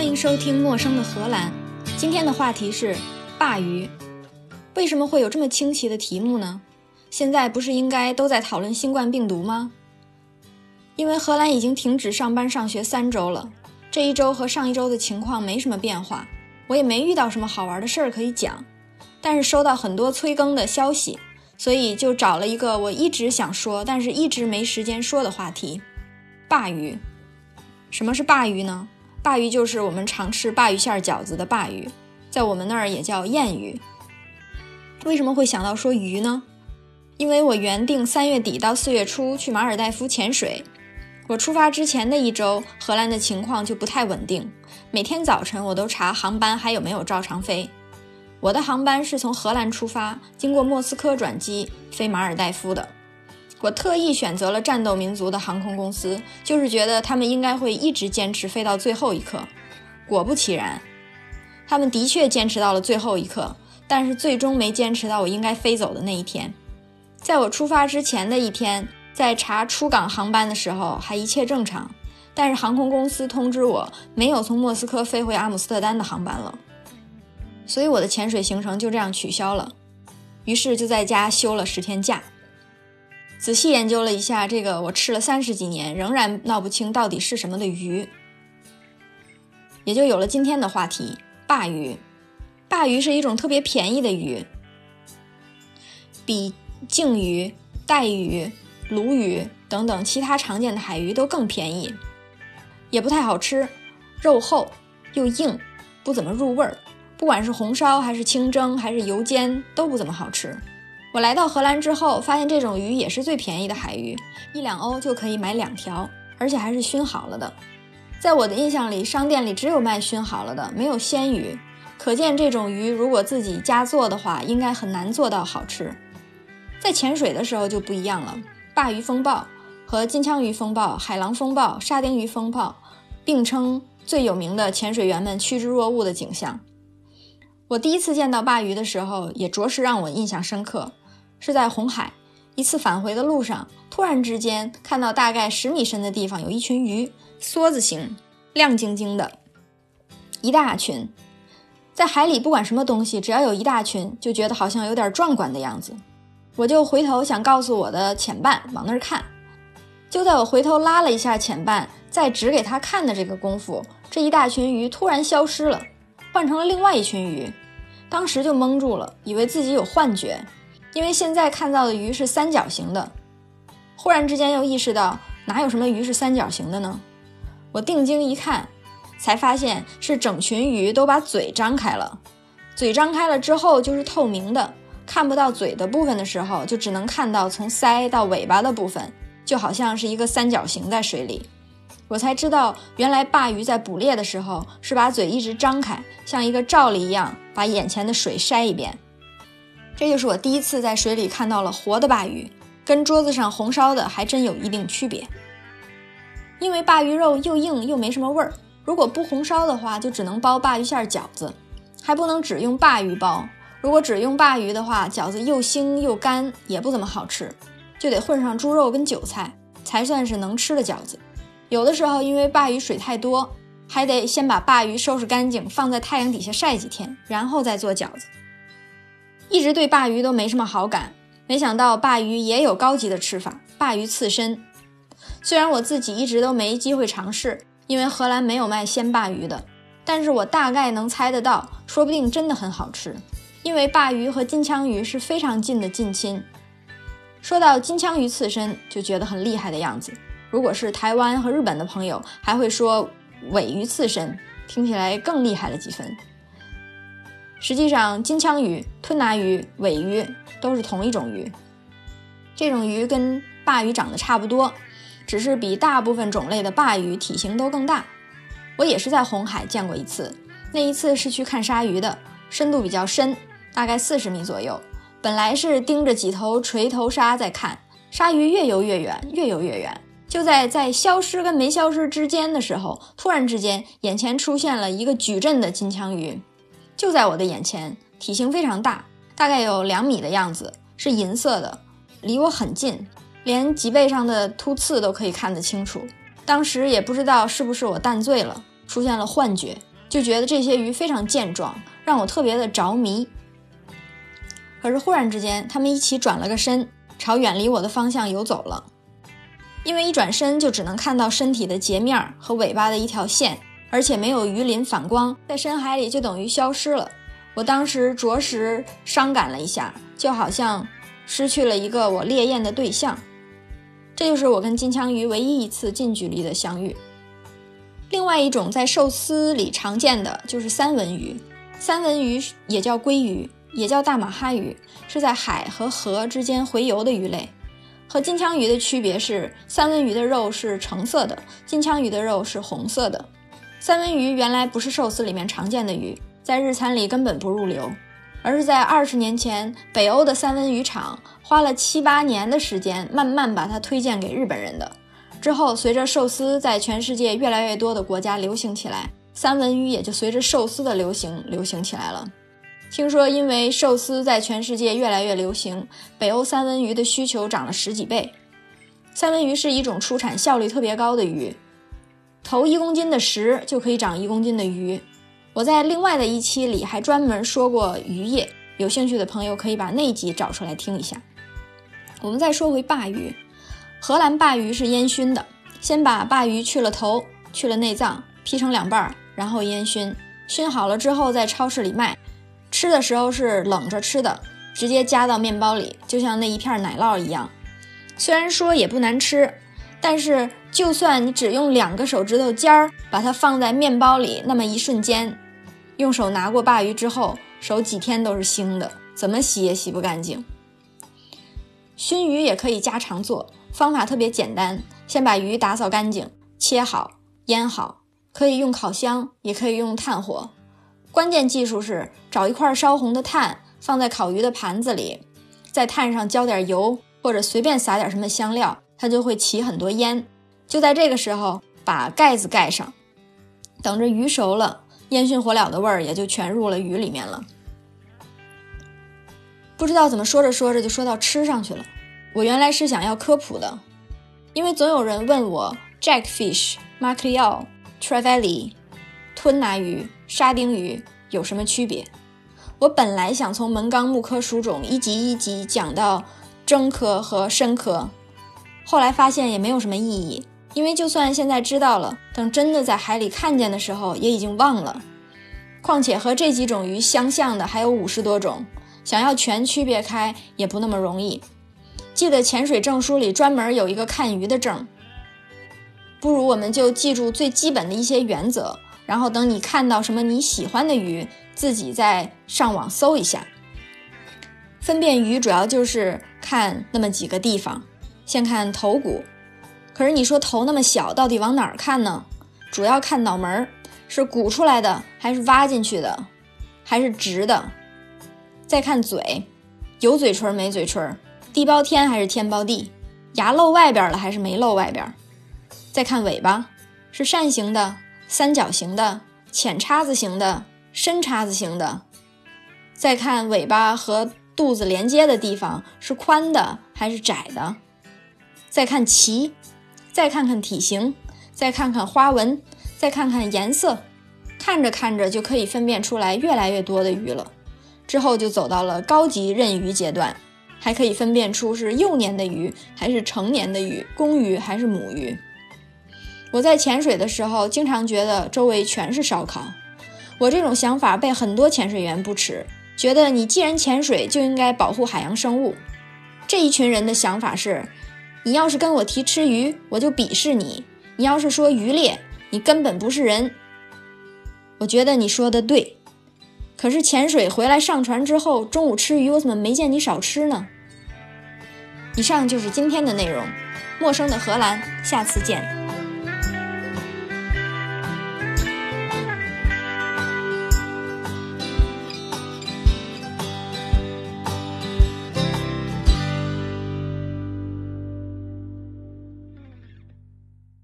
欢迎收听《陌生的荷兰》。今天的话题是鲅鱼。为什么会有这么清奇的题目呢？现在不是应该都在讨论新冠病毒吗？因为荷兰已经停止上班上学三周了，这一周和上一周的情况没什么变化，我也没遇到什么好玩的事儿可以讲。但是收到很多催更的消息，所以就找了一个我一直想说，但是一直没时间说的话题——鲅鱼。什么是鲅鱼呢？鲅鱼就是我们常吃鲅鱼馅饺子的鲅鱼，在我们那儿也叫燕鱼。为什么会想到说鱼呢？因为我原定三月底到四月初去马尔代夫潜水，我出发之前的一周，荷兰的情况就不太稳定，每天早晨我都查航班还有没有照常飞。我的航班是从荷兰出发，经过莫斯科转机飞马尔代夫的。我特意选择了战斗民族的航空公司，就是觉得他们应该会一直坚持飞到最后一刻。果不其然，他们的确坚持到了最后一刻，但是最终没坚持到我应该飞走的那一天。在我出发之前的一天，在查出港航班的时候还一切正常，但是航空公司通知我没有从莫斯科飞回阿姆斯特丹的航班了。所以我的潜水行程就这样取消了，于是就在家休了十天假。仔细研究了一下这个我吃了三十几年仍然闹不清到底是什么的鱼，也就有了今天的话题——鲅鱼。鲅鱼是一种特别便宜的鱼，比鲸鱼、带鱼、鲈鱼等等其他常见的海鱼都更便宜，也不太好吃，肉厚又硬，不怎么入味儿。不管是红烧还是清蒸还是油煎都不怎么好吃。我来到荷兰之后，发现这种鱼也是最便宜的海鱼，一两欧就可以买两条，而且还是熏好了的。在我的印象里，商店里只有卖熏好了的，没有鲜鱼。可见这种鱼如果自己家做的话，应该很难做到好吃。在潜水的时候就不一样了，鲅鱼风暴和金枪鱼风暴、海狼风暴、沙丁鱼风暴并称最有名的潜水员们趋之若鹜的景象。我第一次见到鲅鱼的时候，也着实让我印象深刻，是在红海一次返回的路上，突然之间看到大概十米深的地方有一群鱼，梭子形，亮晶晶的，一大群。在海里，不管什么东西，只要有一大群，就觉得好像有点壮观的样子。我就回头想告诉我的潜伴往那儿看，就在我回头拉了一下潜伴，再指给他看的这个功夫，这一大群鱼突然消失了，换成了另外一群鱼。当时就懵住了，以为自己有幻觉，因为现在看到的鱼是三角形的。忽然之间又意识到，哪有什么鱼是三角形的呢？我定睛一看，才发现是整群鱼都把嘴张开了。嘴张开了之后就是透明的，看不到嘴的部分的时候，就只能看到从鳃到尾巴的部分，就好像是一个三角形在水里。我才知道，原来鲅鱼在捕猎的时候是把嘴一直张开，像一个罩里一样，把眼前的水筛一遍。这就是我第一次在水里看到了活的鲅鱼，跟桌子上红烧的还真有一定区别。因为鲅鱼肉又硬又没什么味儿，如果不红烧的话，就只能包鲅鱼馅饺子，还不能只用鲅鱼包。如果只用鲅鱼的话，饺子又腥又干，也不怎么好吃，就得混上猪肉跟韭菜，才算是能吃的饺子。有的时候，因为鲅鱼水太多，还得先把鲅鱼收拾干净，放在太阳底下晒几天，然后再做饺子。一直对鲅鱼都没什么好感，没想到鲅鱼也有高级的吃法——鲅鱼刺身。虽然我自己一直都没机会尝试，因为荷兰没有卖鲜鲅鱼的，但是我大概能猜得到，说不定真的很好吃。因为鲅鱼和金枪鱼是非常近的近亲。说到金枪鱼刺身，就觉得很厉害的样子。如果是台湾和日本的朋友，还会说尾鱼刺身，听起来更厉害了几分。实际上，金枪鱼、吞拿鱼、尾鱼都是同一种鱼。这种鱼跟鲅鱼长得差不多，只是比大部分种类的鲅鱼体型都更大。我也是在红海见过一次，那一次是去看鲨鱼的，深度比较深，大概四十米左右。本来是盯着几头锤头鲨在看，鲨鱼越游越远，越游越远。就在在消失跟没消失之间的时候，突然之间，眼前出现了一个矩阵的金枪鱼，就在我的眼前，体型非常大，大概有两米的样子，是银色的，离我很近，连脊背上的突刺都可以看得清楚。当时也不知道是不是我淡醉了，出现了幻觉，就觉得这些鱼非常健壮，让我特别的着迷。可是忽然之间，它们一起转了个身，朝远离我的方向游走了。因为一转身就只能看到身体的截面和尾巴的一条线，而且没有鱼鳞反光，在深海里就等于消失了。我当时着实伤感了一下，就好像失去了一个我猎艳的对象。这就是我跟金枪鱼唯一一次近距离的相遇。另外一种在寿司里常见的就是三文鱼，三文鱼也叫鲑鱼，也叫大马哈鱼，是在海和河之间洄游的鱼类。和金枪鱼的区别是，三文鱼的肉是橙色的，金枪鱼的肉是红色的。三文鱼原来不是寿司里面常见的鱼，在日餐里根本不入流，而是在二十年前，北欧的三文鱼厂花了七八年的时间，慢慢把它推荐给日本人的。之后，随着寿司在全世界越来越多的国家流行起来，三文鱼也就随着寿司的流行流行起来了。听说，因为寿司在全世界越来越流行，北欧三文鱼的需求涨了十几倍。三文鱼是一种出产效率特别高的鱼，投一公斤的食就可以长一公斤的鱼。我在另外的一期里还专门说过渔业，有兴趣的朋友可以把那集找出来听一下。我们再说回鲅鱼。荷兰鲅鱼是烟熏的，先把鲅鱼去了头，去了内脏，劈成两半，然后烟熏。熏好了之后，在超市里卖。吃的时候是冷着吃的，直接夹到面包里，就像那一片奶酪一样。虽然说也不难吃，但是就算你只用两个手指头尖儿把它放在面包里，那么一瞬间，用手拿过鲅鱼之后，手几天都是腥的，怎么洗也洗不干净。熏鱼也可以家常做。方法特别简单，先把鱼打扫干净，切好，腌好，可以用烤箱，也可以用炭火。关键技术是找一块烧红的炭，放在烤鱼的盘子里，在炭上浇点油，或者随便撒点什么香料，它就会起很多烟。就在这个时候，把盖子盖上，等着鱼熟了，烟熏火燎的味儿也就全入了鱼里面了。不知道怎么说着说着就说到吃上去了。我原来是想要科普的，因为总有人问我 Jackfish、Mackerel、Trevally、吞拿鱼、沙丁鱼有什么区别。我本来想从门纲目科属种一级一级讲到真科和深科，后来发现也没有什么意义，因为就算现在知道了，等真的在海里看见的时候也已经忘了。况且和这几种鱼相像的还有五十多种，想要全区别开也不那么容易。记得潜水证书里专门有一个看鱼的证，不如我们就记住最基本的一些原则，然后等你看到什么你喜欢的鱼，自己再上网搜一下。分辨鱼主要就是看那么几个地方，先看头骨，可是你说头那么小，到底往哪儿看呢？主要看脑门儿，是鼓出来的还是挖进去的，还是直的？再看嘴，有嘴唇没嘴唇？地包天还是天包地，牙露外边了还是没露外边？再看尾巴，是扇形的、三角形的、浅叉子形的、深叉子形的。再看尾巴和肚子连接的地方是宽的还是窄的？再看鳍，再看看体型，再看看花纹，再看看颜色，看着看着就可以分辨出来越来越多的鱼了。之后就走到了高级认鱼阶段。还可以分辨出是幼年的鱼还是成年的鱼，公鱼还是母鱼。我在潜水的时候，经常觉得周围全是烧烤。我这种想法被很多潜水员不耻，觉得你既然潜水，就应该保护海洋生物。这一群人的想法是：你要是跟我提吃鱼，我就鄙视你；你要是说鱼猎，你根本不是人。我觉得你说的对。可是潜水回来上船之后，中午吃鱼，我怎么没见你少吃呢？以上就是今天的内容，陌生的荷兰，下次见。